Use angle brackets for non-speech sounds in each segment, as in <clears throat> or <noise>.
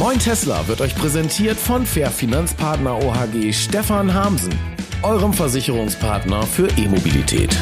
Moin Tesla wird euch präsentiert von Fair Finanzpartner OHG Stefan Hamsen, eurem Versicherungspartner für E-Mobilität.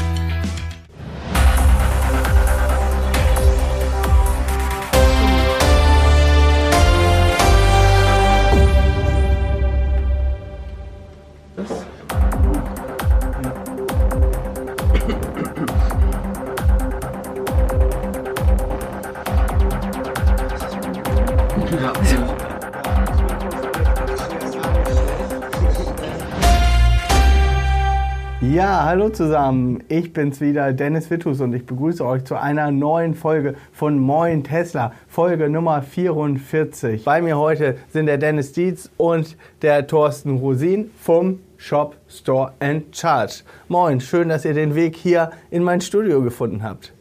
Zusammen. Ich bin's wieder, Dennis Wittus und ich begrüße euch zu einer neuen Folge von Moin Tesla, Folge Nummer 44. Bei mir heute sind der Dennis Dietz und der Thorsten Rosin vom Shop Store and Charge. Moin, schön, dass ihr den Weg hier in mein Studio gefunden habt.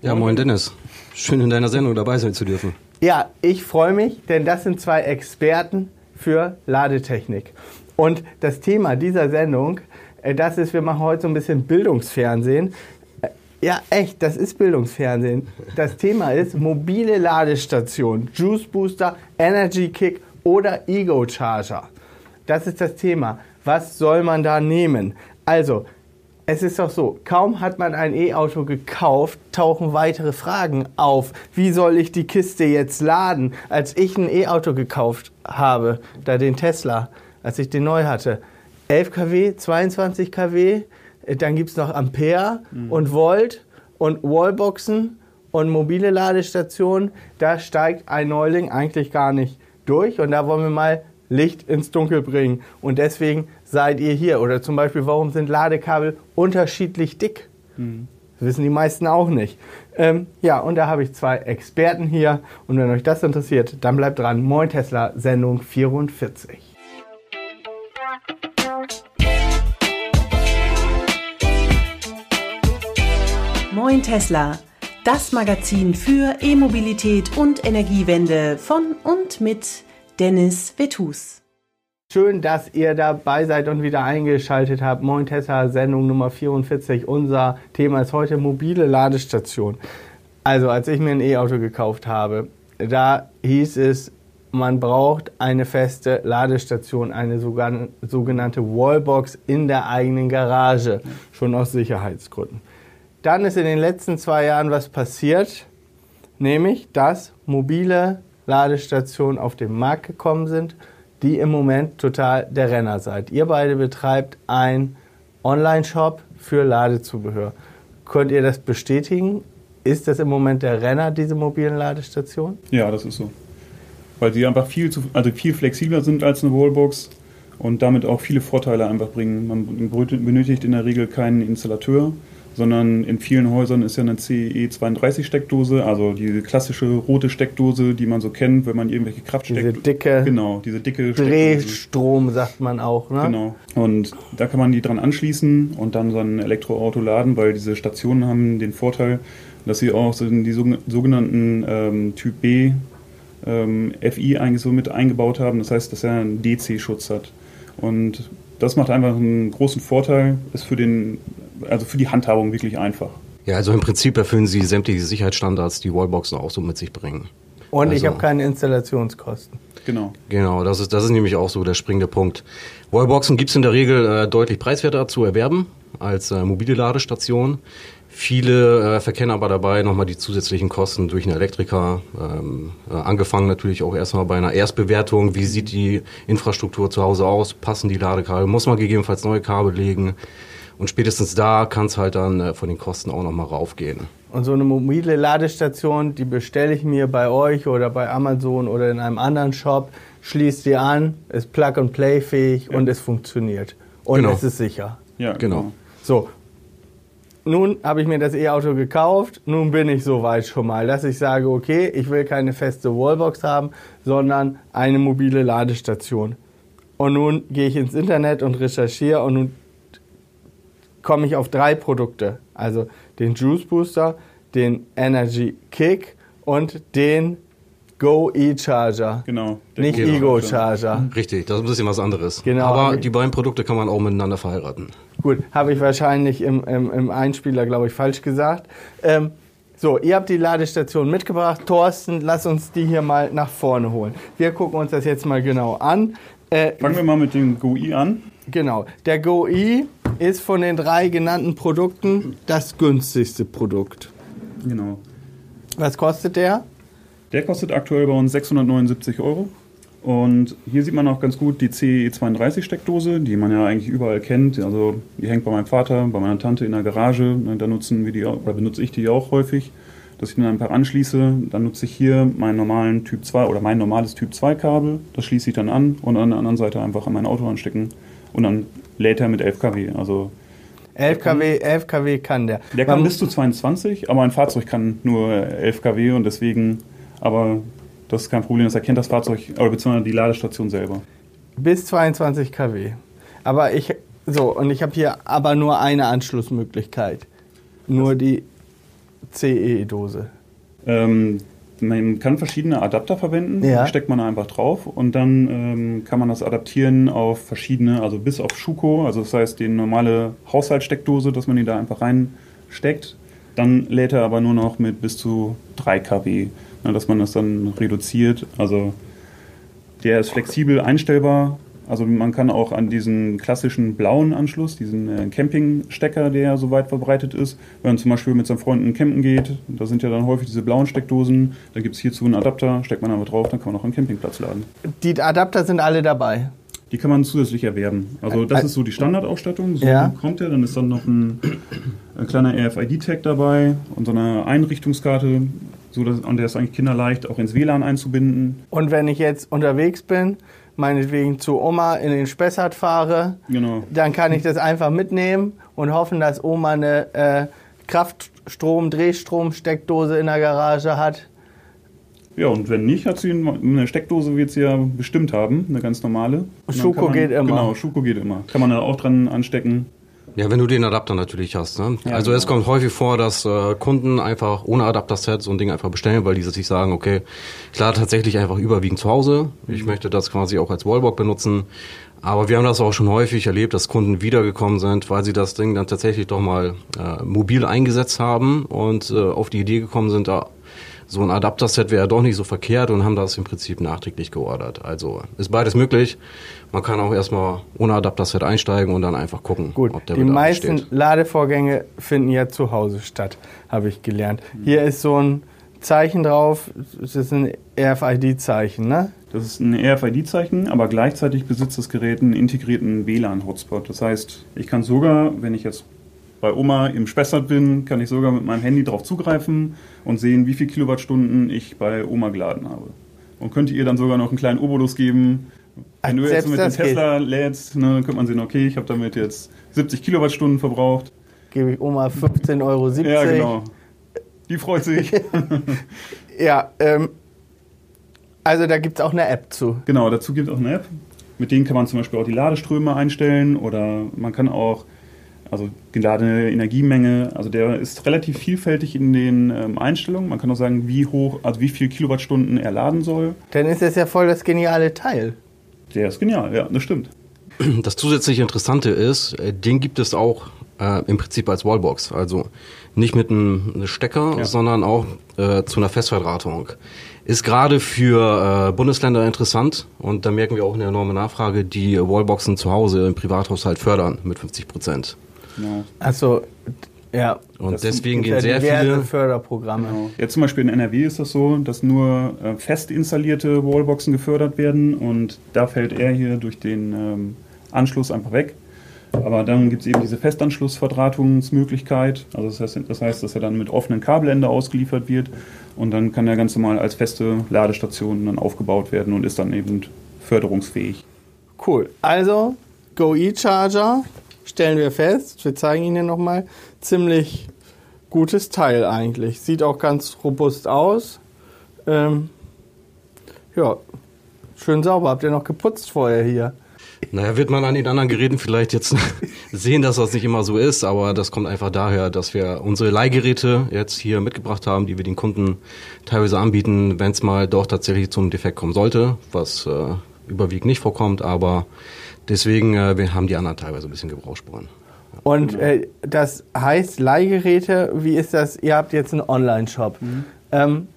Ja, moin Dennis. Schön in deiner Sendung dabei sein zu dürfen. Ja, ich freue mich, denn das sind zwei Experten für Ladetechnik. Und das Thema dieser Sendung das ist, wir machen heute so ein bisschen Bildungsfernsehen. Äh, ja, echt, das ist Bildungsfernsehen. Das <laughs> Thema ist mobile Ladestation, Juice Booster, Energy Kick oder Ego Charger. Das ist das Thema. Was soll man da nehmen? Also, es ist doch so, kaum hat man ein E-Auto gekauft, tauchen weitere Fragen auf. Wie soll ich die Kiste jetzt laden? Als ich ein E-Auto gekauft habe, da den Tesla, als ich den neu hatte, 11 kW, 22 kW, dann gibt es noch Ampere mhm. und Volt und Wallboxen und mobile Ladestationen. Da steigt ein Neuling eigentlich gar nicht durch und da wollen wir mal Licht ins Dunkel bringen. Und deswegen seid ihr hier. Oder zum Beispiel, warum sind Ladekabel unterschiedlich dick? Mhm. Das wissen die meisten auch nicht. Ähm, ja, und da habe ich zwei Experten hier. Und wenn euch das interessiert, dann bleibt dran. Moin Tesla, Sendung 44. Moin Tesla, das Magazin für E-Mobilität und Energiewende von und mit Dennis Vetus. Schön, dass ihr dabei seid und wieder eingeschaltet habt. Moin Tesla, Sendung Nummer 44. Unser Thema ist heute mobile Ladestation. Also, als ich mir ein E-Auto gekauft habe, da hieß es, man braucht eine feste Ladestation, eine sogenannte Wallbox in der eigenen Garage, schon aus Sicherheitsgründen. Dann ist in den letzten zwei Jahren was passiert, nämlich dass mobile Ladestationen auf den Markt gekommen sind, die im Moment total der Renner seid. Ihr beide betreibt einen Online-Shop für Ladezubehör. Könnt ihr das bestätigen? Ist das im Moment der Renner, diese mobilen Ladestationen? Ja, das ist so. Weil die einfach viel, zu, also viel flexibler sind als eine Wallbox und damit auch viele Vorteile einfach bringen. Man benötigt in der Regel keinen Installateur sondern in vielen Häusern ist ja eine CE32-Steckdose, also diese klassische rote Steckdose, die man so kennt, wenn man irgendwelche Kraftsteckdosen... Diese dicke... Genau, diese dicke Drehstrom sagt man auch, ne? Genau. Und da kann man die dran anschließen und dann so ein Elektroauto laden, weil diese Stationen haben den Vorteil, dass sie auch so die sogenannten ähm, Typ B ähm, FI eigentlich so mit eingebaut haben. Das heißt, dass er einen DC-Schutz hat. Und das macht einfach einen großen Vorteil, ist für den also für die Handhabung wirklich einfach. Ja, also im Prinzip erfüllen sie sämtliche Sicherheitsstandards, die Wallboxen auch so mit sich bringen. Und also, ich habe keine Installationskosten. Genau. Genau, das ist, das ist nämlich auch so der springende Punkt. Wallboxen gibt es in der Regel äh, deutlich preiswerter zu erwerben als äh, mobile Ladestation. Viele äh, verkennen aber dabei nochmal die zusätzlichen Kosten durch einen Elektriker. Ähm, äh, angefangen natürlich auch erstmal bei einer Erstbewertung. Wie sieht die Infrastruktur zu Hause aus? Passen die Ladekabel? Muss man gegebenenfalls neue Kabel legen? Und spätestens da kann es halt dann äh, von den Kosten auch nochmal raufgehen. Und so eine mobile Ladestation, die bestelle ich mir bei euch oder bei Amazon oder in einem anderen Shop, schließt die an, ist Plug-and-Play fähig ja. und es funktioniert. Und genau. es ist sicher. Ja, genau. genau. So, nun habe ich mir das E-Auto gekauft, nun bin ich so weit schon mal, dass ich sage, okay, ich will keine feste Wallbox haben, sondern eine mobile Ladestation. Und nun gehe ich ins Internet und recherchiere und nun komme ich auf drei Produkte. Also den Juice Booster, den Energy Kick und den Go E-Charger. Genau. Nicht Ego Charger. Richtig, das ist ein bisschen was anderes. Genau. Aber die beiden Produkte kann man auch miteinander verheiraten. Gut, habe ich wahrscheinlich im, im, im Einspieler, glaube ich, falsch gesagt. Ähm, So, ihr habt die Ladestation mitgebracht. Thorsten, lass uns die hier mal nach vorne holen. Wir gucken uns das jetzt mal genau an. Äh, Fangen wir mal mit dem GoI an. Genau. Der GoI ist von den drei genannten Produkten das günstigste Produkt. Genau. Was kostet der? Der kostet aktuell bei uns 679 Euro. Und hier sieht man auch ganz gut die CE32-Steckdose, die man ja eigentlich überall kennt. Also die hängt bei meinem Vater, bei meiner Tante in der Garage. Da nutzen wir die oder benutze ich die auch häufig, dass ich mir ein paar anschließe. Dann nutze ich hier meinen normalen Typ 2 oder mein normales Typ 2 Kabel. Das schließe ich dann an und an der anderen Seite einfach an mein Auto anstecken. Und dann lädt er mit 11 kW. Also 11 kW, 11 kW kann der. Der kann Man bis zu 22, aber ein Fahrzeug kann nur 11 kW und deswegen, aber das ist kein Problem, das erkennt das Fahrzeug, oder beziehungsweise die Ladestation selber. Bis 22 kW. Aber ich, so, und ich habe hier aber nur eine Anschlussmöglichkeit. Nur die CE-Dose. Ähm, man kann verschiedene Adapter verwenden, ja. steckt man einfach drauf und dann ähm, kann man das adaptieren auf verschiedene, also bis auf Schuko, also das heißt die normale Haushaltssteckdose, dass man die da einfach reinsteckt. Dann lädt er aber nur noch mit bis zu 3 kW ne, dass man das dann reduziert. Also der ist flexibel einstellbar. Also man kann auch an diesen klassischen blauen Anschluss, diesen äh, Campingstecker, der so weit verbreitet ist, wenn man zum Beispiel mit seinen Freunden campen geht, da sind ja dann häufig diese blauen Steckdosen, da gibt es hierzu einen Adapter, steckt man aber drauf, dann kann man auch einen Campingplatz laden. Die Adapter sind alle dabei? Die kann man zusätzlich erwerben. Also das ist so die Standardausstattung, so ja. kommt er, dann ist dann noch ein, ein kleiner RFID-Tag dabei und so eine Einrichtungskarte, so dass, und der ist eigentlich kinderleicht auch ins WLAN einzubinden. Und wenn ich jetzt unterwegs bin, meinetwegen zu Oma in den Spessart fahre, genau. dann kann ich das einfach mitnehmen und hoffen, dass Oma eine äh, Kraftstrom, Drehstrom, Steckdose in der Garage hat. Ja, und wenn nicht, hat sie eine Steckdose, wird sie ja bestimmt haben, eine ganz normale. Schuko geht immer. Genau, Schuko geht immer. Kann man da auch dran anstecken. Ja, wenn du den Adapter natürlich hast. Ne? Ja, also genau. es kommt häufig vor, dass äh, Kunden einfach ohne Adapter-Set so ein Ding einfach bestellen, weil die sich sagen, okay, klar tatsächlich einfach überwiegend zu Hause. Ich mhm. möchte das quasi auch als Wallbox benutzen. Aber wir haben das auch schon häufig erlebt, dass Kunden wiedergekommen sind, weil sie das Ding dann tatsächlich doch mal äh, mobil eingesetzt haben und äh, auf die Idee gekommen sind, ah, so ein Adapter-Set wäre doch nicht so verkehrt und haben das im Prinzip nachträglich geordert. Also ist beides möglich. Man kann auch erstmal ohne Adapter-Set einsteigen und dann einfach gucken, Gut, ob der Die meisten steht. Ladevorgänge finden ja zu Hause statt, habe ich gelernt. Hier ist so ein Zeichen drauf, das ist ein RFID-Zeichen, ne? Das ist ein RFID-Zeichen, aber gleichzeitig besitzt das Gerät einen integrierten WLAN-Hotspot. Das heißt, ich kann sogar, wenn ich jetzt bei Oma im Spessart bin, kann ich sogar mit meinem Handy darauf zugreifen und sehen, wie viele Kilowattstunden ich bei Oma geladen habe. Und könnte ihr dann sogar noch einen kleinen Obolus geben. Wenn du jetzt mit dem Tesla geht. lädst, ne, dann könnte man sehen, okay, ich habe damit jetzt 70 Kilowattstunden verbraucht. Gebe ich Oma 15,70 Euro. Ja, genau. Die freut sich. <laughs> ja, ähm, also da gibt es auch eine App zu. Genau, dazu gibt es auch eine App. Mit denen kann man zum Beispiel auch die Ladeströme einstellen oder man kann auch also geladene Energiemenge, also der ist relativ vielfältig in den ähm, Einstellungen. Man kann auch sagen, wie hoch, also wie viel Kilowattstunden er laden soll. Dann ist das ja voll das geniale Teil. Der ist genial, ja, das stimmt. <clears throat> Das zusätzliche Interessante ist, äh, den gibt es auch äh, im Prinzip als Wallbox. Also nicht mit einem Stecker, ja. sondern auch äh, zu einer Festverdrahtung. Ist gerade für äh, Bundesländer interessant und da merken wir auch eine enorme Nachfrage, die Wallboxen zu Hause im Privathaushalt fördern mit 50 Prozent. Genau. Also ja. Und deswegen gehen sehr viele Förderprogramme. Genau. Jetzt zum Beispiel in NRW ist das so, dass nur äh, fest installierte Wallboxen gefördert werden und da fällt er hier durch den ähm, Anschluss einfach weg. Aber dann gibt es eben diese Festanschlussverdrahtungsmöglichkeit. Also das heißt, das heißt, dass er dann mit offenen Kabelende ausgeliefert wird und dann kann er ganz normal als feste Ladestation dann aufgebaut werden und ist dann eben förderungsfähig. Cool. Also Go E-Charger stellen wir fest, wir zeigen Ihnen nochmal, ziemlich gutes Teil eigentlich. Sieht auch ganz robust aus. Ähm, ja, schön sauber. Habt ihr noch geputzt vorher hier? Naja, wird man an den anderen Geräten vielleicht jetzt <laughs> sehen, dass das nicht immer so ist, aber das kommt einfach daher, dass wir unsere Leihgeräte jetzt hier mitgebracht haben, die wir den Kunden teilweise anbieten, wenn es mal doch tatsächlich zum Defekt kommen sollte, was äh, überwiegend nicht vorkommt, aber Deswegen, äh, wir haben die anderen teilweise ein bisschen Gebrauchsspuren. Und äh, das heißt Leihgeräte, wie ist das? Ihr habt jetzt einen Online-Shop. Mhm. Ähm,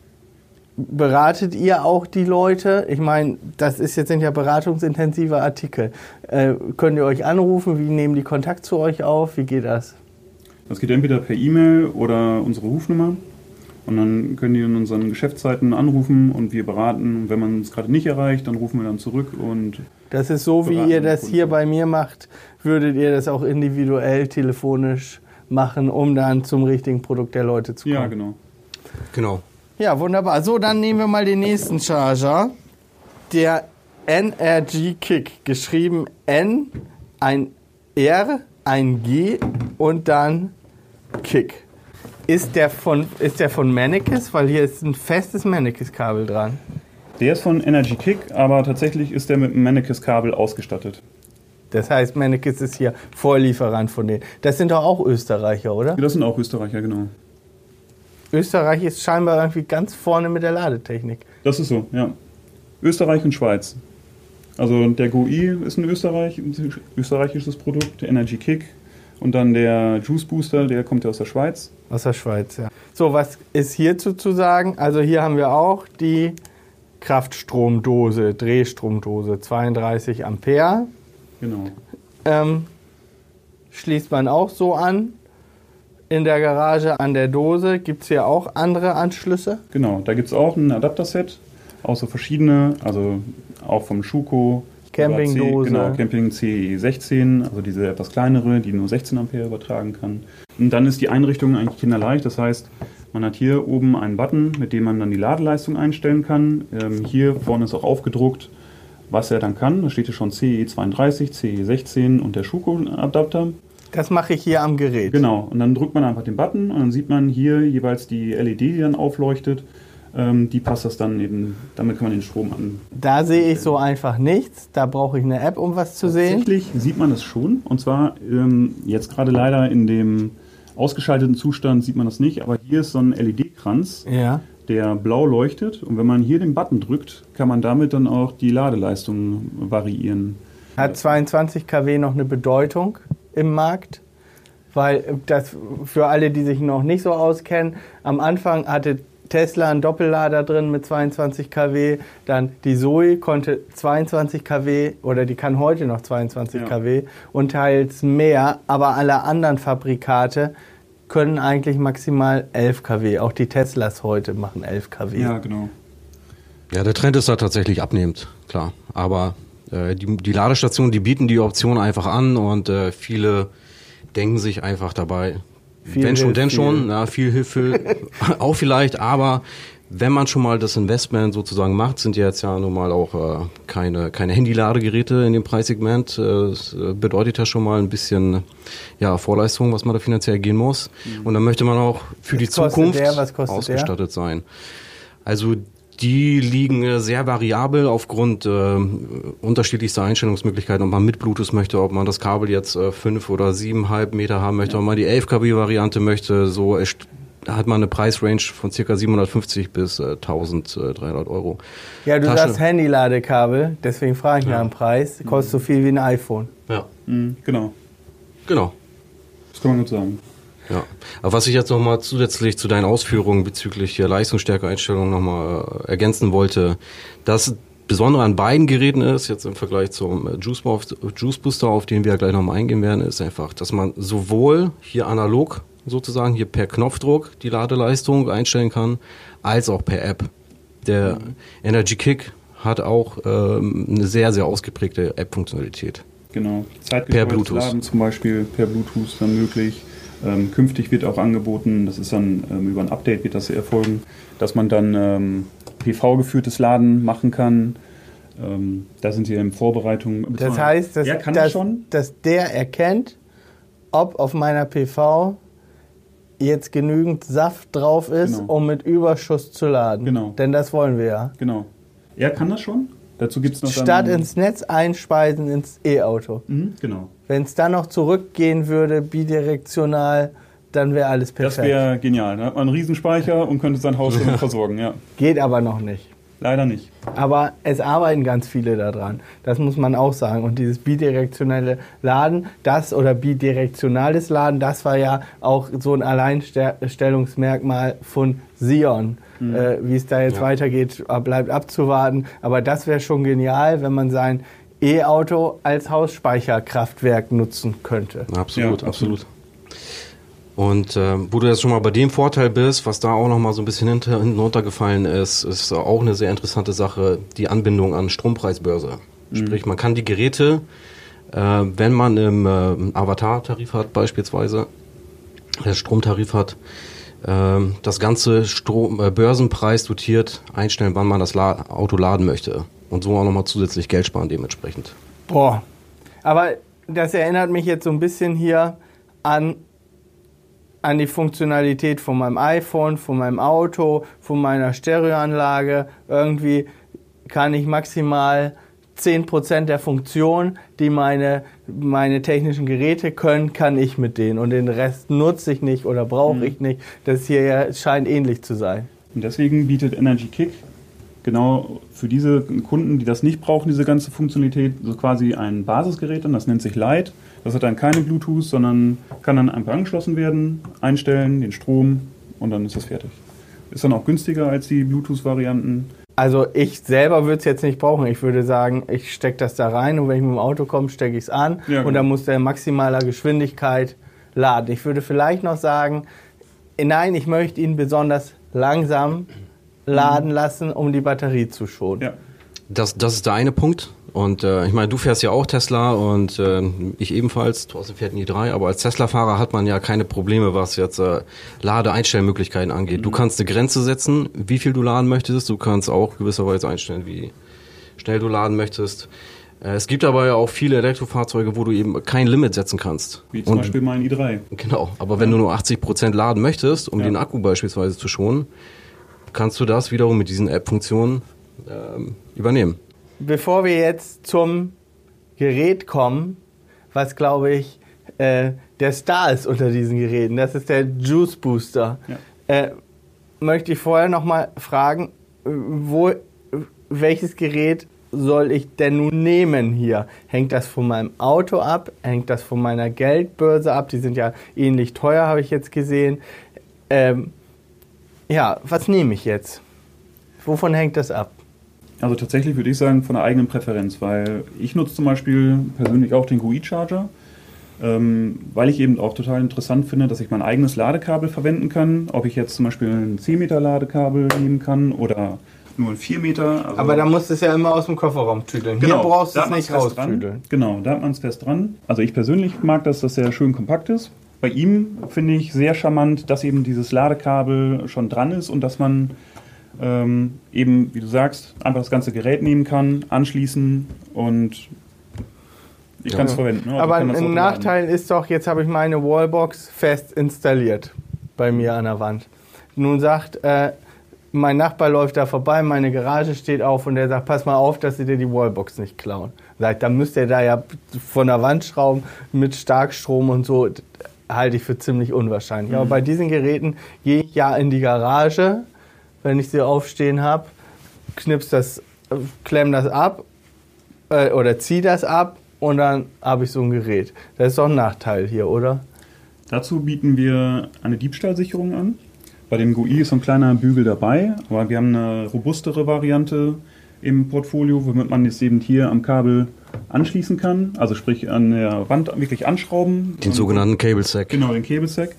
beratet ihr auch die Leute? Ich meine, das ist jetzt sind ja beratungsintensive Artikel. Äh, könnt ihr euch anrufen? Wie nehmen die Kontakt zu euch auf? Wie geht das? Das geht entweder per E-Mail oder unsere Rufnummer. Und dann können die in unseren Geschäftszeiten anrufen und wir beraten. Und wenn man es gerade nicht erreicht, dann rufen wir dann zurück und Das ist so, wie ihr das hier bei mir macht, würdet ihr das auch individuell telefonisch machen, um dann zum richtigen Produkt der Leute zu kommen. ja, genau. Genau. Ja, wunderbar. So, dann nehmen wir mal den nächsten Charger. Der NRG Kick. Geschrieben N, ein R, ein G und dann Kick. Ist der von, ist der von Mannekes? Weil hier ist ein festes Mannekes-Kabel dran. Der ist von Energy Kick, aber tatsächlich ist der mit einem Mannekes-Kabel ausgestattet. Das heißt, Mannekes ist hier Vorlieferant von denen. Das sind doch auch Österreicher, oder? Das sind auch Österreicher, genau. Österreich ist scheinbar irgendwie ganz vorne mit der Ladetechnik. Das ist so, ja. Österreich und Schweiz. Also der GUI ist ein Österreich, ein österreichisches Produkt, der Energy Kick. Und dann der Juice Booster, der kommt ja aus der Schweiz. Aus der Schweiz, ja. So, was ist hierzu zu sagen? Also hier haben wir auch die Kraftstromdose, Drehstromdose, 32 Ampere. Genau. Ähm, schließt man auch so an. In der Garage an der Dose gibt es hier auch andere Anschlüsse. Genau, da gibt es auch ein Adapterset, auch so verschiedene, also auch vom Schuko. Campingdose. C, genau, Camping CE16, also diese etwas kleinere, die nur 16 Ampere übertragen kann. Und dann ist die Einrichtung eigentlich kinderleicht, das heißt, man hat hier oben einen Button, mit dem man dann die Ladeleistung einstellen kann. Ähm, hier vorne ist auch aufgedruckt, was er dann kann. Da steht hier schon CE32, CE16 und der Schuko-Adapter. Das mache ich hier am Gerät. Genau, und dann drückt man einfach den Button und dann sieht man hier jeweils die LED, die dann aufleuchtet. Ähm, die passt das dann eben, damit kann man den Strom an. Da sehe ich so einfach nichts. Da brauche ich eine App, um was zu sehen. Tatsächlich sieht man das schon. Und zwar ähm, jetzt gerade leider in dem ausgeschalteten Zustand sieht man das nicht, aber hier ist so ein LED-Kranz, Ja. der blau leuchtet. Und wenn man hier den Button drückt, kann man damit dann auch die Ladeleistung variieren. Hat 22 kW noch eine Bedeutung im Markt? Weil das für alle, die sich noch nicht so auskennen, am Anfang hatte Tesla einen Doppellader drin mit 22 kW, dann die Zoe konnte 22 kW oder die kann heute noch 22 Ja. kW und teils mehr, aber alle anderen Fabrikate können eigentlich maximal 11 kW. Auch die Teslas heute machen 11 kW. genau. Ja, der Trend ist da tatsächlich abnehmend, klar. Aber äh, die, die Ladestationen, die bieten die Option einfach an und äh, viele denken sich einfach dabei, Viel wenn schon, denn schon, viel. ja, viel Hilfe <laughs> auch vielleicht, aber wenn man schon mal das Investment sozusagen macht, sind ja jetzt ja nun mal auch äh, keine, keine Handyladegeräte in dem Preissegment. Äh, das äh, bedeutet ja schon mal ein bisschen ja, Vorleistung, was man da finanziell gehen muss. Und dann möchte man auch für die Was kostet Zukunft der? Kostet der? ausgestattet sein. Also die liegen äh, sehr variabel aufgrund äh, unterschiedlichster Einstellungsmöglichkeiten, ob man mit Bluetooth möchte, ob man das Kabel jetzt äh, fünf oder siebeneinhalb Meter haben möchte, ob man die 11 kW Variante möchte, so ist, hat man eine Preisrange von circa 750 bis äh, 1300 Euro. Ja, du Tasche. sagst Handyladekabel, deswegen frage ich nach dem Preis. Kostet so viel wie ein iPhone. Ja, Mhm, genau, genau. das kann man gut sagen. Ja, aber was ich jetzt nochmal zusätzlich zu deinen Ausführungen bezüglich der Leistungsstärke-Einstellung nochmal äh, ergänzen wollte, das Besondere an beiden Geräten ist, jetzt im Vergleich zum äh, Juice, Bo- Juice Booster, auf den wir ja gleich nochmal eingehen werden, ist einfach, dass man sowohl hier analog sozusagen hier per Knopfdruck die Ladeleistung einstellen kann, als auch per App. Der Energy Kick hat auch ähm, eine sehr, sehr ausgeprägte App-Funktionalität. Genau. Bluetooth. Laden zum Beispiel per Bluetooth dann möglich. Ähm, künftig wird auch angeboten, das ist dann ähm, über ein Update wird das erfolgen, dass man dann ähm, PV-geführtes Laden machen kann. Ähm, da sind wir in Vorbereitung. Das heißt, dass, er kann dass, dass der erkennt, ob auf meiner PV jetzt genügend Saft drauf ist, Genau. um mit Überschuss zu laden. Genau. Denn das wollen wir ja. Genau. Er kann das schon. Dazu gibt es noch Statt ins Netz einspeisen ins E-Auto. Mhm, genau. Wenn es dann noch zurückgehen würde, bidirektional, dann wäre alles Das perfekt. wäre genial. Dann hat man einen Riesenspeicher und könnte sein Haus <laughs> damit versorgen. Ja. Geht aber noch nicht. Leider nicht. Aber es arbeiten ganz viele daran. Das muss man auch sagen. Und dieses bidirektionelle Laden, das oder bidirektionales Laden, das war ja auch so ein Alleinstellungsmerkmal von Sion. Mhm. Äh, Wie es da jetzt ja. weitergeht, bleibt abzuwarten. Aber das wäre schon genial, wenn man sein E-Auto als Hausspeicherkraftwerk nutzen könnte. Absolut, ja, absolut. Und äh, wo du jetzt schon mal bei dem Vorteil bist, was da auch noch mal so ein bisschen hinter, hinten runtergefallen ist, ist auch eine sehr interessante Sache, die Anbindung an Strompreisbörse. Mhm. Sprich, man kann die Geräte, äh, wenn man im äh, Avatar-Tarif hat beispielsweise, der Stromtarif hat, äh, das ganze Strom, äh, Börsenpreis dotiert einstellen, wann man das La Auto laden möchte. Und so auch nochmal zusätzlich Geld sparen dementsprechend. Boah, aber das erinnert mich jetzt so ein bisschen hier an an die Funktionalität von meinem iPhone, von meinem Auto, von meiner Stereoanlage. Irgendwie kann ich maximal 10% der Funktion, die meine, meine technischen Geräte können, kann ich mit denen. Und den Rest nutze ich nicht oder brauche mhm. ich nicht. Das hier ja scheint ähnlich zu sein. Und deswegen bietet Energy Kick genau für diese Kunden, die das nicht brauchen, diese ganze Funktionalität, so quasi ein Basisgerät an, das nennt sich Light. Das hat dann keine Bluetooth, sondern kann dann einfach angeschlossen werden, einstellen, den Strom und dann ist das fertig. Ist dann auch günstiger als die Bluetooth-Varianten. Also ich selber würde es jetzt nicht brauchen. Ich würde sagen, ich stecke das da rein und wenn ich mit dem Auto komme, stecke ich es an ja, und dann genau. muss der in maximaler Geschwindigkeit laden. Ich würde vielleicht noch sagen, nein, ich möchte ihn besonders langsam laden lassen, um die Batterie zu schonen. Ja. Das, das ist der eine Punkt. Und äh, ich meine, du fährst ja auch Tesla und äh, ich ebenfalls. Thorsten fährt nie drei, aber als Tesla-Fahrer hat man ja keine Probleme, was jetzt äh, Ladeeinstellmöglichkeiten angeht. Du mhm. kannst eine Grenze setzen, wie viel du laden möchtest. Du kannst auch gewisserweise einstellen, wie schnell du laden möchtest. Äh, es gibt aber ja auch viele Elektrofahrzeuge, wo du eben kein Limit setzen kannst. Wie zum und, Beispiel mein i3. Genau, aber wenn du nur 80 Prozent laden möchtest, um ja. den Akku beispielsweise zu schonen, kannst du das wiederum mit diesen App-Funktionen ähm, übernehmen bevor wir jetzt zum Gerät kommen, was glaube ich äh, der Star ist unter diesen Geräten, das ist der Juice Booster, ja. äh, möchte ich vorher noch mal fragen, wo, welches Gerät soll ich denn nun nehmen hier? Hängt das von meinem Auto ab? Hängt das von meiner Geldbörse ab? Die sind ja ähnlich teuer, habe ich jetzt gesehen. Ähm, ja, was nehme ich jetzt? Wovon hängt das ab? Also tatsächlich würde ich sagen von der eigenen Präferenz, weil ich nutze zum Beispiel persönlich auch den GUI-Charger, ähm, weil ich eben auch total interessant finde, dass ich mein eigenes Ladekabel verwenden kann. Ob ich jetzt zum Beispiel ein 10 Meter Ladekabel nehmen kann oder nur ein 4 Meter. Also Aber da musst du es ja immer aus dem Kofferraum tüdeln. Genau, Hier brauchst du es nicht raustüdeln. Genau, da hat man es fest dran. Also ich persönlich mag das, dass er schön kompakt ist. Bei ihm finde ich sehr charmant, dass eben dieses Ladekabel schon dran ist und dass man ähm, eben, wie du sagst, einfach das ganze Gerät nehmen kann, anschließen und ich ja. kann es verwenden. Ne? Also Aber ein Nachteil ist doch, jetzt habe ich meine Wallbox fest installiert bei mir an der Wand. Nun sagt, äh, mein Nachbar läuft da vorbei, meine Garage steht auf und der sagt, pass mal auf, dass sie dir die Wallbox nicht klauen. Sagt, dann müsst ihr da ja von der Wand schrauben mit Starkstrom und so. Halte ich für ziemlich unwahrscheinlich. Mhm. Aber bei diesen Geräten gehe ich ja in die Garage, wenn ich sie aufstehen habe, knips das, klemm das ab äh, oder zieh das ab und dann habe ich so ein Gerät. Das ist doch ein Nachteil hier, oder? Dazu bieten wir eine Diebstahlsicherung an. Bei dem GUI ist so ein kleiner Bügel dabei, aber wir haben eine robustere Variante im Portfolio, womit man jetzt eben hier am Kabel anschließen kann, also sprich an der Wand wirklich anschrauben. Den sogenannten Cable Sack. Genau, den Cable Sack.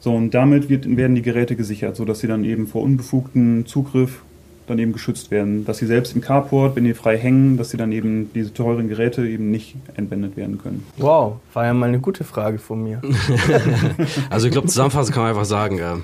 So, und damit wird, werden die Geräte gesichert, sodass sie dann eben vor unbefugtem Zugriff dann eben geschützt werden. Dass sie selbst im Carport, wenn die frei hängen, dass sie dann eben diese teuren Geräte eben nicht entwendet werden können. Wow, war ja mal eine gute Frage von mir. <laughs> also ich glaube, zusammenfassend kann man einfach sagen, äh,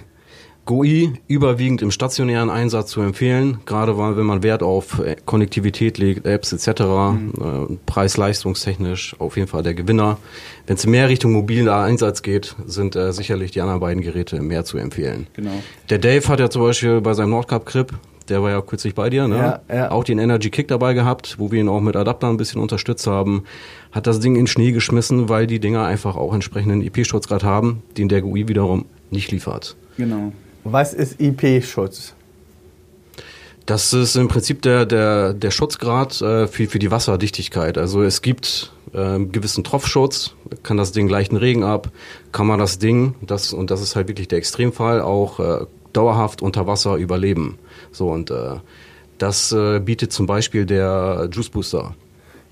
GUI überwiegend im stationären Einsatz zu empfehlen, gerade weil wenn man Wert auf äh, Konnektivität legt, Apps etc., mhm. äh, preis-leistungstechnisch auf jeden Fall der Gewinner. Wenn es mehr Richtung mobiler Einsatz geht, sind äh, sicherlich die anderen beiden Geräte mehr zu empfehlen. Genau. Der Dave hat ja zum Beispiel bei seinem Nordcup Clip, der war ja kürzlich bei dir, ne? Ja, ja. auch den Energy Kick dabei gehabt, wo wir ihn auch mit Adaptern ein bisschen unterstützt haben, hat das Ding in Schnee geschmissen, weil die Dinger einfach auch entsprechenden IP-Schutzgrad haben, den der GUI wiederum nicht liefert. Genau. Was ist IP-Schutz? Das ist im Prinzip der, der, der Schutzgrad äh, für, für die Wasserdichtigkeit. Also es gibt äh, einen gewissen Tropfschutz, kann das Ding leichten Regen ab, kann man das Ding, das, und das ist halt wirklich der Extremfall, auch äh, dauerhaft unter Wasser überleben. So und äh, das äh, bietet zum Beispiel der Juice Booster.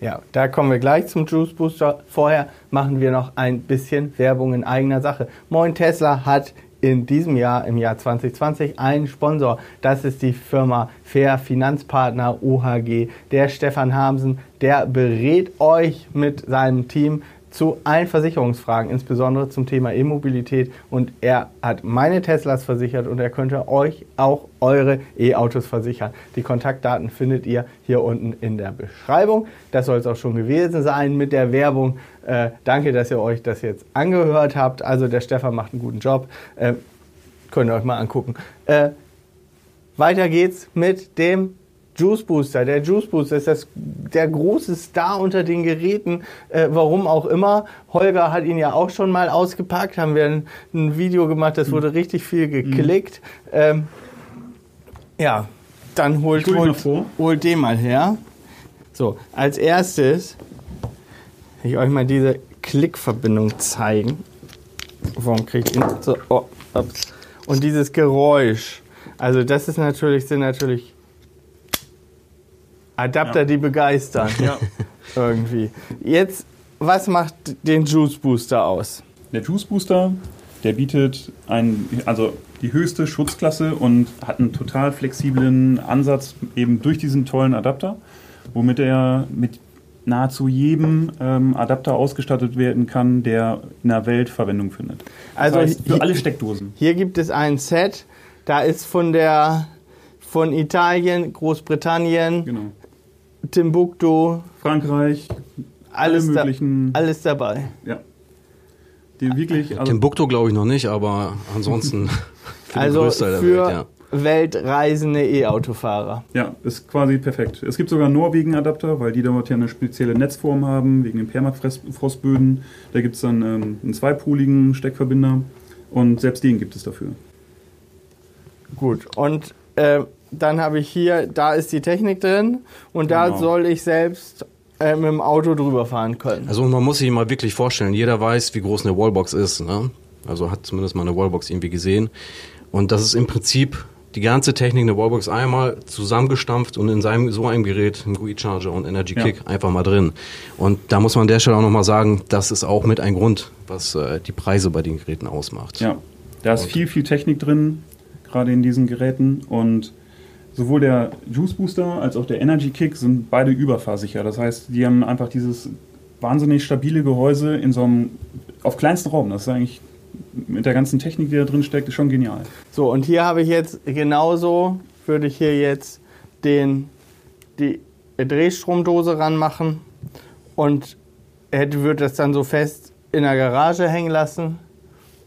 Ja, da kommen wir gleich zum Juice Booster. Vorher machen wir noch ein bisschen Werbung in eigener Sache. Moin Tesla hat in diesem Jahr, im Jahr 2020, einen Sponsor. Das ist die Firma Fair Finanzpartner OHG. Der Stefan Hamsen, der berät euch mit seinem Team zu allen Versicherungsfragen, insbesondere zum Thema E-Mobilität. Und er hat meine Teslas versichert und er könnte euch auch eure E-Autos versichern. Die Kontaktdaten findet ihr hier unten in der Beschreibung. Das soll es auch schon gewesen sein mit der Werbung. Äh, danke, dass ihr euch das jetzt angehört habt. Also der Stefan macht einen guten Job. Äh, könnt ihr euch mal angucken. Äh, weiter geht's mit dem Juice Booster. Der Juice Booster ist das, der große Star unter den Geräten, äh, warum auch immer. Holger hat ihn ja auch schon mal ausgepackt, haben wir ein, ein Video gemacht, das wurde richtig viel geklickt. Mhm. Ähm, ja, dann holt, holt, holt den mal her. So, als erstes will ich euch mal diese Klickverbindung zeigen. Warum kriege ich ihn? So, oh. Und dieses Geräusch. Also das ist natürlich, sind natürlich Adapter, ja. die begeistern. Ja. <laughs> Irgendwie. Jetzt, was macht den Juice Booster aus? Der Juice Booster, der bietet ein, also die höchste Schutzklasse und hat einen total flexiblen Ansatz eben durch diesen tollen Adapter, womit er mit nahezu jedem ähm, Adapter ausgestattet werden kann, der in der Welt Verwendung findet. Das also heißt, für hier, alle Steckdosen. Hier gibt es ein Set, da ist von der von Italien, Großbritannien, genau. Timbuktu, Frankreich, alles, alle möglichen. Da, alles dabei. Ja. Die wirklich, also Timbuktu glaube ich noch nicht, aber ansonsten <laughs> <laughs> für also für Welt, ja. weltreisende E-Autofahrer. Ja, ist quasi perfekt. Es gibt sogar Norwegen-Adapter, weil die dort ja eine spezielle Netzform haben, wegen den Permafrostböden. Da gibt es dann ähm, einen zweipoligen Steckverbinder und selbst den gibt es dafür. Gut, und äh, dann habe ich hier, da ist die Technik drin und genau. da soll ich selbst äh, mit dem Auto drüber fahren können. Also man muss sich mal wirklich vorstellen, jeder weiß, wie groß eine Wallbox ist. Ne? Also hat zumindest mal eine Wallbox irgendwie gesehen. Und das ist im Prinzip die ganze Technik, eine Wallbox einmal zusammengestampft und in seinem so einem Gerät ein GUI Charger und Energy Kick ja. einfach mal drin. Und da muss man an der Stelle auch nochmal sagen, das ist auch mit ein Grund, was äh, die Preise bei den Geräten ausmacht. Ja, da ist und viel, viel Technik drin, gerade in diesen Geräten und sowohl der Juice Booster als auch der Energy Kick sind beide überfahrsicher. Das heißt, die haben einfach dieses wahnsinnig stabile Gehäuse in so einem auf kleinsten Raum. Das ist eigentlich mit der ganzen Technik, die da drin steckt, schon genial. So, und hier habe ich jetzt genauso, würde ich hier jetzt den, die Drehstromdose ranmachen und hätte, würde das dann so fest in der Garage hängen lassen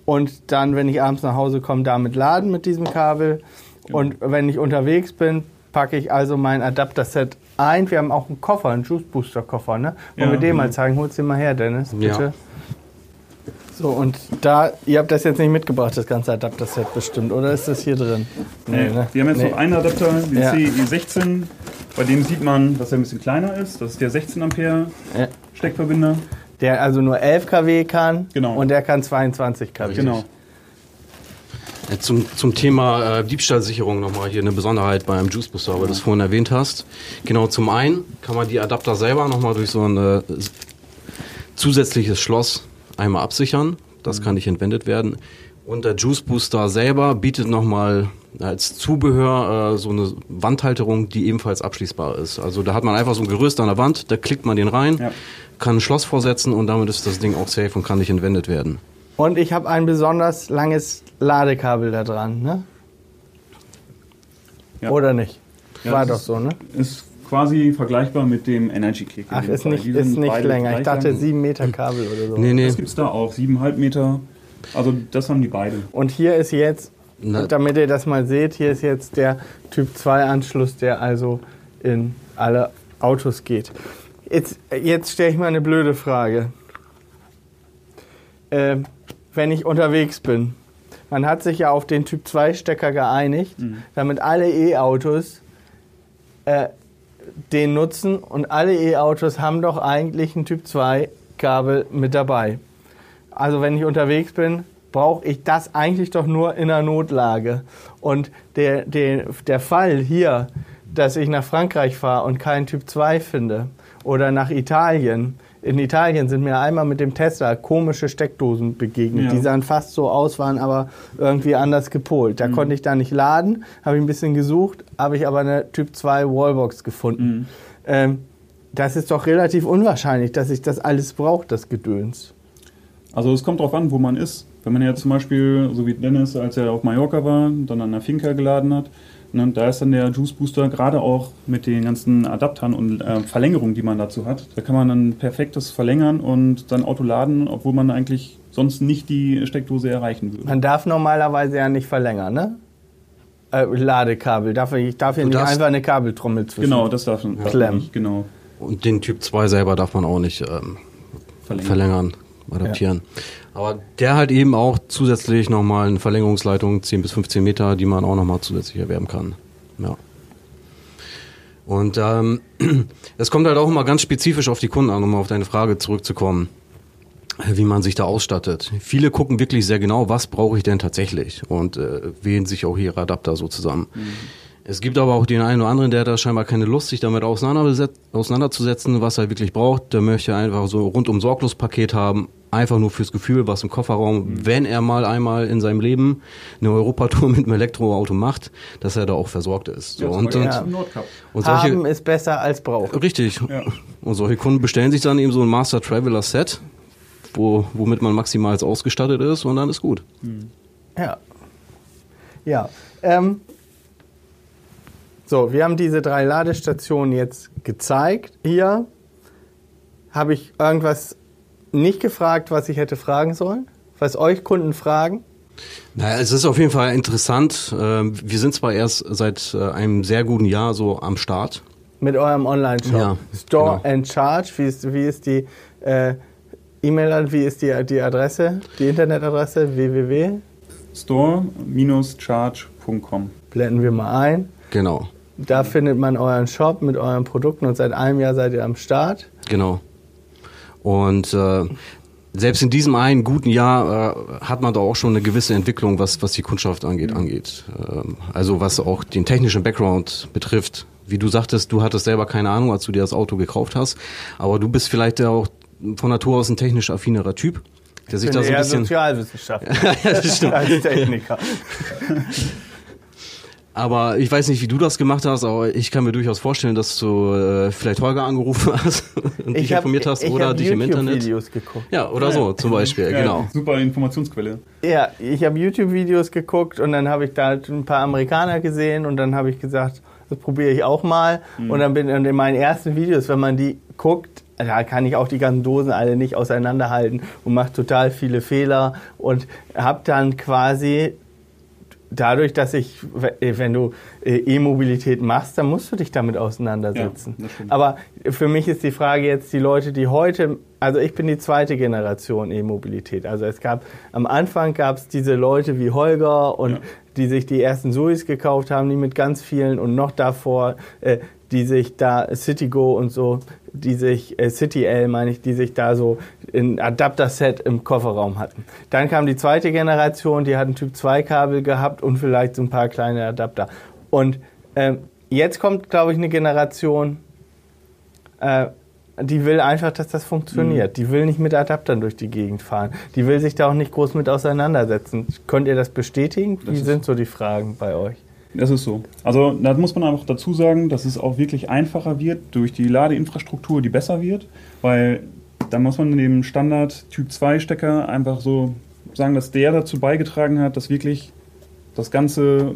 und dann, wenn ich abends nach Hause komme, damit laden mit diesem Kabel. Genau. Und wenn ich unterwegs bin, packe ich also mein Adapter-Set ein. Wir haben auch einen Koffer, einen Juice Booster Koffer, ne? Wollen ja, wir den mal zeigen? Hol's den mal her, Dennis, bitte. Ja. So, und da, ihr habt das jetzt nicht mitgebracht, das ganze Adapter-Set bestimmt, oder ist das hier drin? Nee, ne? Wir haben jetzt nee. noch einen Adapter, den ja. CE16, bei dem sieht man, dass er ein bisschen kleiner ist. Das ist der 16 Ampere ja. Steckverbinder. Der also nur 11 kW kann genau. und der kann 22 kW. Genau. Äh, zum, zum Thema äh, Diebstahlsicherung nochmal hier eine Besonderheit beim Juice Booster, weil du das vorhin erwähnt hast. Genau, zum einen kann man die Adapter selber nochmal durch so ein äh, zusätzliches Schloss einmal absichern. Das mhm. kann nicht entwendet werden. Und der Juice Booster selber bietet nochmal als Zubehör äh, so eine Wandhalterung, die ebenfalls abschließbar ist. Also da hat man einfach so ein Gerüst an der Wand, da klickt man den rein, ja. kann ein Schloss vorsetzen und damit ist das Ding auch safe und kann nicht entwendet werden. Und ich habe ein besonders langes Ladekabel da dran, ne? Ja. Oder nicht? Ja, War doch so, ne? Ist quasi vergleichbar mit dem Energy Kick. Ach, ist nicht, ist nicht länger. Ich dachte sieben Meter Kabel oder so. Nee, nee. Das gibt es da auch, siebeneinhalb Meter. Also das haben die beide. Und hier ist jetzt, Na. damit ihr das mal seht, hier ist jetzt der Typ 2 Anschluss, der also in alle Autos geht. Jetzt, jetzt stelle ich mal eine blöde Frage. Äh, wenn ich unterwegs bin, man hat sich ja auf den Typ 2 Stecker geeinigt, mhm. damit alle E-Autos äh, den nutzen und alle E-Autos haben doch eigentlich ein Typ 2 Kabel mit dabei. Also wenn ich unterwegs bin, brauche ich das eigentlich doch nur in einer Notlage. Und der, der, der Fall hier, dass ich nach Frankreich fahre und keinen Typ 2 finde oder nach Italien. In Italien sind mir einmal mit dem Tesla komische Steckdosen begegnet. Ja. Die sahen fast so aus, waren aber irgendwie anders gepolt. Da konnte ich da nicht laden, habe ich ein bisschen gesucht, habe ich aber eine Typ 2 Wallbox gefunden. Ähm, das ist doch relativ unwahrscheinlich, dass ich das alles brauche, das Gedöns. Also es kommt drauf an, wo man ist. Wenn man jetzt zum Beispiel, so wie Dennis, als er auf Mallorca war, dann an der Finca geladen hat, ne, da ist dann der Juice Booster gerade auch mit den ganzen Adaptern und äh, Verlängerungen, die man dazu hat. Da kann man dann perfektes verlängern und sein Auto laden, obwohl man eigentlich sonst nicht die Steckdose erreichen würde. Man darf normalerweise ja nicht verlängern, ne? Äh, Ladekabel. Darf ich, ich darf hier nicht einfach eine Kabeltrommel zwischen. Genau, das darf man Klemmen. nicht, genau. Und den Typ 2 selber darf man auch nicht ähm, Verlängern. verlängern, adaptieren. Aber der halt eben auch zusätzlich nochmal eine Verlängerungsleitung, 10 bis 15 Meter, die man auch nochmal zusätzlich erwerben kann. Ja. Und ähm, <clears throat> es kommt halt auch immer ganz spezifisch auf die Kunden an, um auf deine Frage zurückzukommen, wie man sich da ausstattet. Viele gucken wirklich sehr genau, was brauche ich denn tatsächlich und äh, wählen sich auch ihre Adapter so zusammen. Es gibt aber auch den einen oder anderen, der da scheinbar keine Lust, sich damit auseinanderzusetzen, was er wirklich braucht. Der möchte einfach so rundum sorglos Paket haben, einfach nur fürs Gefühl, was im Kofferraum, wenn er mal einmal in seinem Leben eine Europatour <laughs> mit einem Elektroauto macht, dass er da auch versorgt ist. So, Ja, und, und, und Haben solche, ist besser als brauchen. richtig. Ja. Und solche Kunden bestellen sich dann eben so ein Master Traveler Set, wo, womit man maximal ausgestattet ist und dann ist gut. Ja. Ja. Ähm, so, wir haben diese drei Ladestationen jetzt gezeigt. Hier habe ich irgendwas nicht gefragt, was ich hätte fragen sollen, was euch Kunden fragen. Naja, es ist auf jeden Fall interessant. Ähm, Wir sind zwar erst seit äh, einem sehr guten Jahr so am Start. Mit eurem Online-Shop. Ja, Store genau. and Charge. Wie ist, wie ist die äh, E-Mail, wie ist die, die Adresse, die Internetadresse? www. Store-charge.com. Blenden wir mal ein. Genau, Da findet man euren Shop mit euren Produkten und seit einem Jahr seid ihr am Start. genau. Und äh, selbst in diesem einen guten Jahr äh, hat man da auch schon eine gewisse Entwicklung, was, was die Kundschaft angeht, angeht. Ähm, also was auch den technischen Background betrifft. Wie du sagtest, du hattest selber keine Ahnung, als du dir das Auto gekauft hast. Aber du bist vielleicht ja auch von Natur aus ein technisch affinerer Typ, der sich Ich da bin so ein bisschen... Sozialwissenschaftler <laughs> ja, das stimmt. als Techniker. <laughs> Aber ich weiß nicht, wie du das gemacht hast, aber ich kann mir durchaus vorstellen, dass du äh, vielleicht Holger angerufen <laughs> hast und dich hab- informiert hast ich oder dich im Internet. YouTube-Videos geguckt. Ja, oder so zum Beispiel, Ja, genau. Super Informationsquelle. Ja, ich habe YouTube-Videos geguckt und dann habe ich da ein paar Amerikaner gesehen und dann habe ich gesagt, das probiere ich auch mal. Mhm. Und dann bin und in meinen ersten Videos, wenn man die guckt, da kann ich auch die ganzen Dosen alle nicht auseinanderhalten und mache total viele Fehler und habe dann quasi dadurch, dass ich, wenn du äh, E-Mobilität machst, dann musst du dich damit auseinandersetzen. Ja. Aber für mich ist die Frage jetzt, die Leute, die heute, also ich bin die zweite Generation E-Mobilität. Also es gab, am Anfang gab es diese Leute wie Holger und Ja. die sich die ersten Suis gekauft haben, die mit ganz vielen und noch davor, äh, die sich da CityGo und so, die sich, äh, CityL meine ich, die sich da so ein Adapter-Set im Kofferraum hatten. Dann kam die zweite Generation, die hatten Typ 2 Kabel gehabt und vielleicht so ein paar kleine Adapter. Und ähm, jetzt kommt, glaube ich, eine Generation, äh, die will einfach, dass das funktioniert. Die will nicht mit Adaptern durch die Gegend fahren. Die will sich da auch nicht groß mit auseinandersetzen. Könnt ihr das bestätigen? Wie Das sind so die Fragen bei euch? Das ist so. Also da muss man auch dazu sagen, dass es auch wirklich einfacher wird durch die Ladeinfrastruktur, die besser wird, weil da muss man dem Standard Typ 2 Stecker einfach so sagen, dass der dazu beigetragen hat, dass wirklich das Ganze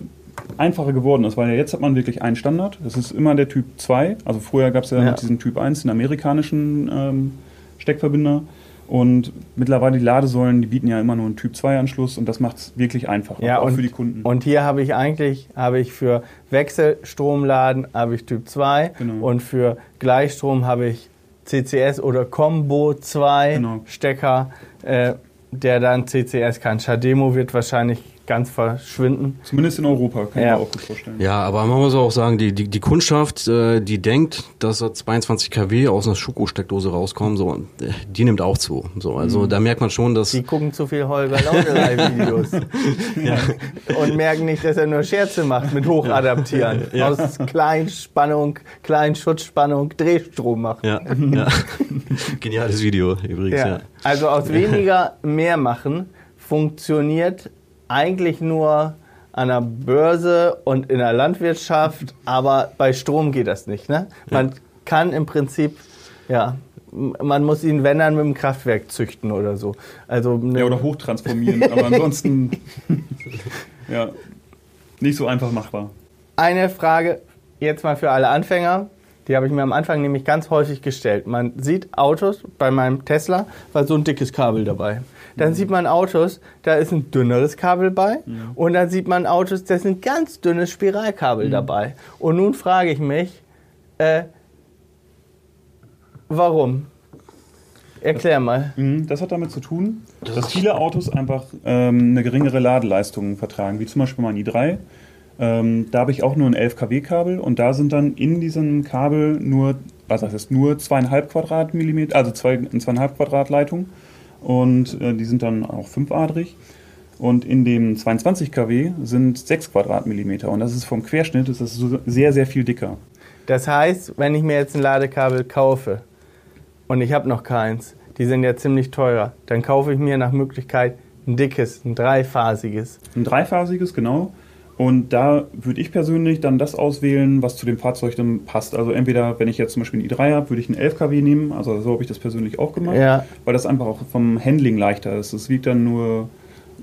einfacher geworden ist, weil jetzt hat man wirklich einen Standard. Das ist immer der Typ 2. Also vorher gab es ja, Ja. noch diesen Typ 1, den amerikanischen ähm, Steckverbinder. Und mittlerweile die Ladesäulen, die bieten ja immer nur einen Typ 2 Anschluss und das macht es wirklich einfacher, Ja, auch und, für die Kunden. Und hier habe ich eigentlich, habe ich für Wechselstromladen habe ich Typ 2 Genau. und für Gleichstrom habe ich CCS oder Combo 2 Genau. Stecker, äh, der dann CCS kann. Shademo wird wahrscheinlich ganz verschwinden. Zumindest in Europa, kann Ja. ich mir auch gut vorstellen. Ja, aber man muss auch sagen, die, die, die Kundschaft, äh, die denkt, dass da 22 kW aus einer Schokosteckdose rauskommen, so, äh, die nimmt auch zu. So, also da merkt man schon, dass Die gucken zu viel Holger Laudelei-Videos. <laughs> Und merken nicht, dass er nur Scherze macht mit Hochadaptieren. Aus Kleinspannung, Kleinschutzspannung, Drehstrom macht. ja, ja. <laughs> geniales Video übrigens. Ja. Ja. Also aus <laughs> weniger mehr machen funktioniert eigentlich nur an der Börse und in der Landwirtschaft, aber bei Strom geht das nicht. Ne? Man kann im Prinzip, ja, man muss ihn, wenn dann, mit dem Kraftwerk züchten oder so. Also eine- Ja, oder hochtransformieren, aber ansonsten <laughs> ja, nicht so einfach machbar. Eine Frage jetzt mal für alle Anfänger. Die habe ich mir am Anfang nämlich ganz häufig gestellt. Man sieht Autos, bei meinem Tesla war so ein dickes Kabel dabei. Dann sieht man Autos, da ist ein dünneres Kabel bei. Und dann sieht man Autos, da ist ein ganz dünnes Spiralkabel dabei. Und nun frage ich mich, äh, warum? Erklär mal. Mhm, Das hat damit zu tun, dass viele Autos einfach ähm, eine geringere Ladeleistung vertragen, wie zum Beispiel mein i3. Ähm, da habe ich auch nur ein 11 kW Kabel und da sind dann in diesem Kabel nur, was heißt das, nur zweieinhalb Quadratmillimeter, also zwei, eine zweieinhalb Quadrat Leitung und äh, die sind dann auch fünfadrig. Und in dem 22 kW sind 6 Quadratmillimeter und das ist vom Querschnitt ist das so sehr, sehr viel dicker. Das heißt, wenn ich mir jetzt ein Ladekabel kaufe und ich habe noch keins, die sind ja ziemlich teurer, dann kaufe ich mir nach Möglichkeit ein dickes, ein dreiphasiges. Ein dreiphasiges, genau. Und da würde ich persönlich dann das auswählen, was zu dem Fahrzeug dann passt. Also entweder, wenn ich jetzt zum Beispiel ein i3 habe, würde ich einen 11 kW nehmen. Also so habe ich das persönlich auch gemacht. Ja. Weil das einfach auch vom Handling leichter ist. Es wiegt dann nur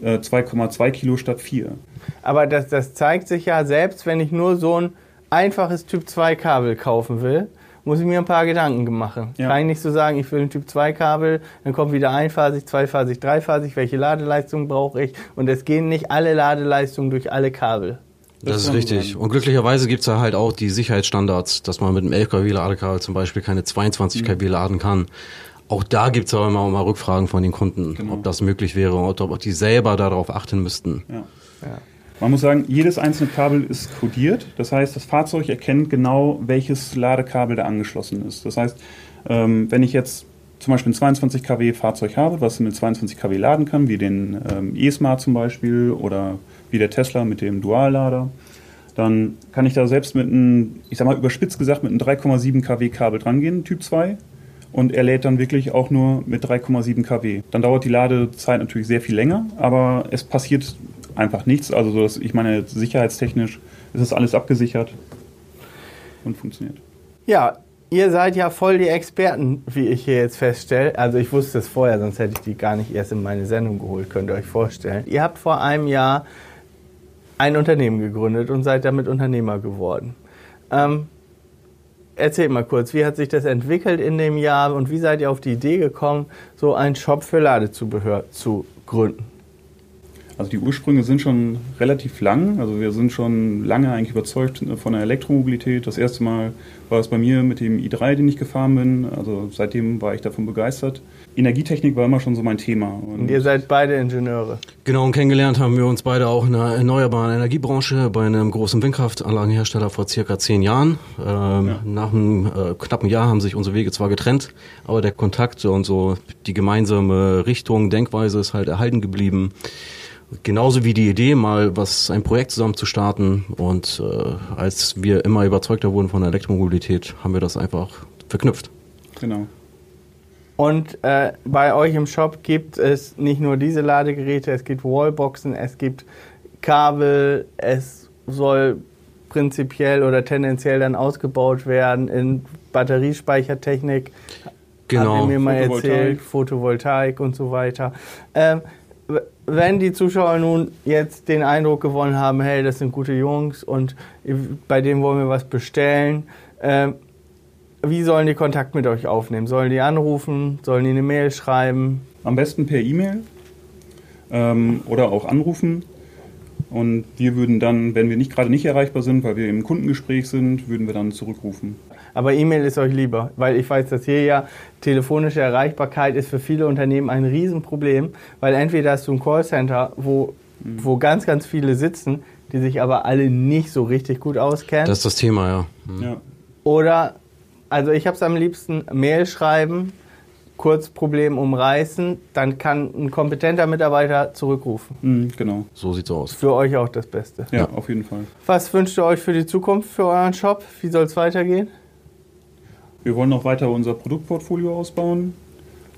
äh, 2,2 Kilo statt 4. Aber das, das zeigt sich ja, selbst wenn ich nur so ein einfaches Typ 2 Kabel kaufen will, muss ich mir ein paar Gedanken machen. Ja. Kann ich nicht so sagen, ich will ein Typ 2 Kabel, dann kommt wieder einphasig, zweiphasig, dreiphasig, welche Ladeleistung brauche ich? Und es gehen nicht alle Ladeleistungen durch alle Kabel. Das ist kann richtig. Und glücklicherweise gibt's da halt auch die Sicherheitsstandards, dass man mit einem 11 kW Ladekabel zum Beispiel keine 22 kW laden kann. Auch da gibt's aber immer mal Rückfragen von den Kunden, Genau. ob das möglich wäre und ob die selber darauf achten müssten. Ja. Man muss sagen, jedes einzelne Kabel ist kodiert. Das heißt, das Fahrzeug erkennt genau, welches Ladekabel da angeschlossen ist. Das heißt, ähm, wenn ich jetzt zum Beispiel ein 22 kW Fahrzeug habe, was mit 22 kW laden kann, wie den ähm, E-Smart zum Beispiel oder wie der Tesla mit dem Duallader, dann kann ich da selbst mit einem, ich sag mal überspitzt gesagt, mit einem 3,7 kW Kabel drangehen, Typ 2. Und er lädt dann wirklich auch nur mit 3,7 kW. Dann dauert die Ladezeit natürlich sehr viel länger, aber es passiert einfach nichts. Also so, ich meine, sicherheitstechnisch ist das alles abgesichert und funktioniert. Ja, ihr seid ja voll die Experten, wie ich hier jetzt feststelle. Also ich wusste es vorher, sonst hätte ich die gar nicht erst in meine Sendung geholt, könnt ihr euch vorstellen. Ihr habt vor einem Jahr ein Unternehmen gegründet und seid damit Unternehmer geworden. Ähm, erzählt mal kurz, wie hat sich das entwickelt in dem Jahr und wie seid ihr auf die Idee gekommen, so einen Shop für Ladezubehör zu gründen? Also die Ursprünge sind schon relativ lang. Also wir sind schon lange eigentlich überzeugt von der Elektromobilität. Das erste Mal war es bei mir mit dem i3, den ich gefahren bin. Also seitdem war ich davon begeistert. Energietechnik war immer schon so mein Thema. Und ihr seid beide Ingenieure. Genau, und kennengelernt haben wir uns beide auch in der erneuerbaren Energiebranche bei einem großen Windkraftanlagenhersteller vor circa zehn Jahren. Ähm, Nach einem äh, knappen Jahr haben sich unsere Wege zwar getrennt, aber der Kontakt und so die gemeinsame Richtung, Denkweise ist halt erhalten geblieben. Genauso wie die Idee, mal was ein Projekt zusammen zu starten. Und äh, als wir immer überzeugter wurden von der Elektromobilität, haben wir das einfach verknüpft. genau. Und äh, bei euch im Shop gibt es nicht nur diese Ladegeräte, es gibt Wallboxen, es gibt Kabel, es soll prinzipiell oder tendenziell dann ausgebaut werden in Batteriespeichertechnik. Genau. mir mal Photovoltaik. erzählt, Photovoltaik und so weiter. Ähm, wenn die Zuschauer nun jetzt den Eindruck gewonnen haben, hey, das sind gute Jungs und bei denen wollen wir was bestellen, ähm, wie sollen die Kontakt mit euch aufnehmen? Sollen die anrufen? Sollen die eine Mail schreiben? Am besten per E-Mail ähm, oder auch anrufen. Und wir würden dann, wenn wir nicht gerade nicht erreichbar sind, weil wir im Kundengespräch sind, würden wir dann zurückrufen. Aber E-Mail ist euch lieber, weil ich weiß, dass hier ja telefonische Erreichbarkeit ist für viele Unternehmen ein Riesenproblem, weil entweder hast du ein Callcenter, wo mhm. wo ganz, ganz viele sitzen, die sich aber alle nicht so richtig gut auskennen. Das ist das Thema, ja. Mhm. ja. Oder, also ich habe es am liebsten Mail schreiben, kurz Problem umreißen, dann kann ein kompetenter Mitarbeiter zurückrufen. Mhm, genau. So sieht's aus. Für euch auch das Beste. Ja, ja, auf jeden Fall. Was wünscht ihr euch für die Zukunft für euren Shop? Wie soll es weitergehen? Wir wollen noch weiter unser Produktportfolio ausbauen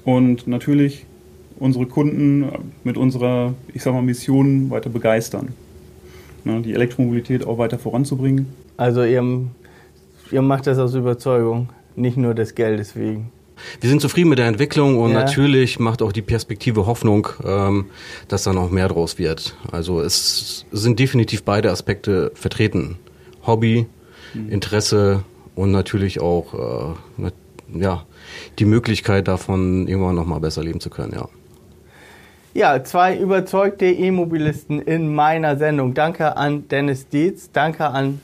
und natürlich unsere Kunden mit unserer, ich sag mal, Mission weiter begeistern. Ne, die Elektromobilität auch weiter voranzubringen. Also ihr, ihr macht das aus Überzeugung, nicht nur des Geldes wegen. Wir sind zufrieden mit der Entwicklung und ja. natürlich macht auch die Perspektive Hoffnung, ähm, dass da noch mehr draus wird. Also es sind definitiv beide Aspekte vertreten. Hobby, mhm. Interesse und natürlich auch äh, ja, die Möglichkeit davon, irgendwann noch mal besser leben zu können, ja. Ja, zwei überzeugte E-Mobilisten in meiner Sendung. Danke an Dennis Dietz, danke an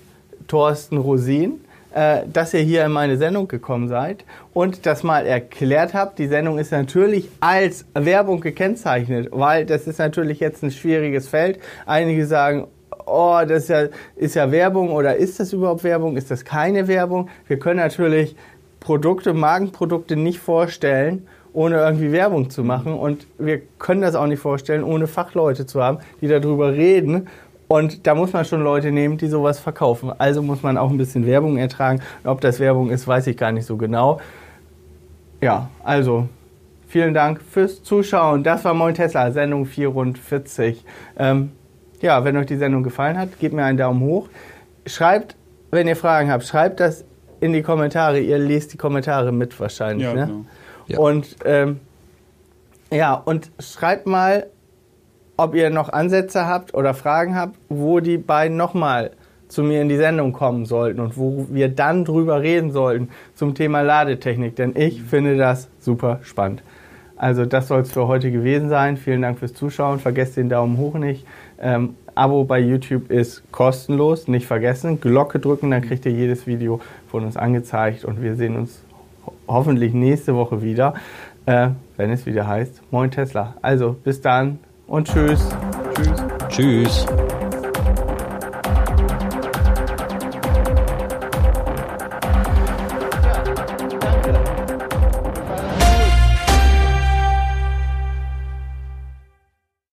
Thorsten Rosin. Äh, dass ihr hier in meine Sendung gekommen seid und das mal erklärt habt. Die Sendung ist natürlich als Werbung gekennzeichnet, weil das ist natürlich jetzt ein schwieriges Feld. Einige sagen, oh, das ist ja, ist ja Werbung oder ist das überhaupt Werbung? Ist das keine Werbung? Wir können natürlich Produkte, Magenprodukte nicht vorstellen, ohne irgendwie Werbung zu machen. Und wir können das auch nicht vorstellen, ohne Fachleute zu haben, die darüber reden und da muss man schon Leute nehmen, die sowas verkaufen. Also muss man auch ein bisschen Werbung ertragen. Ob das Werbung ist, weiß ich gar nicht so genau. Ja, also vielen Dank fürs Zuschauen. Das war Moin Tesla, Sendung 44. Ähm, ja, wenn euch die Sendung gefallen hat, gebt mir einen Daumen hoch. Schreibt, wenn ihr Fragen habt, schreibt das in die Kommentare. Ihr lest die Kommentare mit wahrscheinlich. Ja, ne? genau. Ja. Und ähm, ja, und schreibt mal, ob ihr noch Ansätze habt oder Fragen habt, wo die beiden nochmal zu mir in die Sendung kommen sollten und wo wir dann drüber reden sollten zum Thema Ladetechnik, denn ich finde das super spannend. Also das soll es für heute gewesen sein. Vielen Dank fürs Zuschauen. Vergesst den Daumen hoch nicht. Ähm, Abo bei YouTube ist kostenlos, nicht vergessen. Glocke drücken, dann kriegt ihr jedes Video von uns angezeigt und wir sehen uns hoffentlich nächste Woche wieder, äh, wenn es wieder heißt Moin Tesla. Also bis dann und tschüss. Tschüss. Tschüss.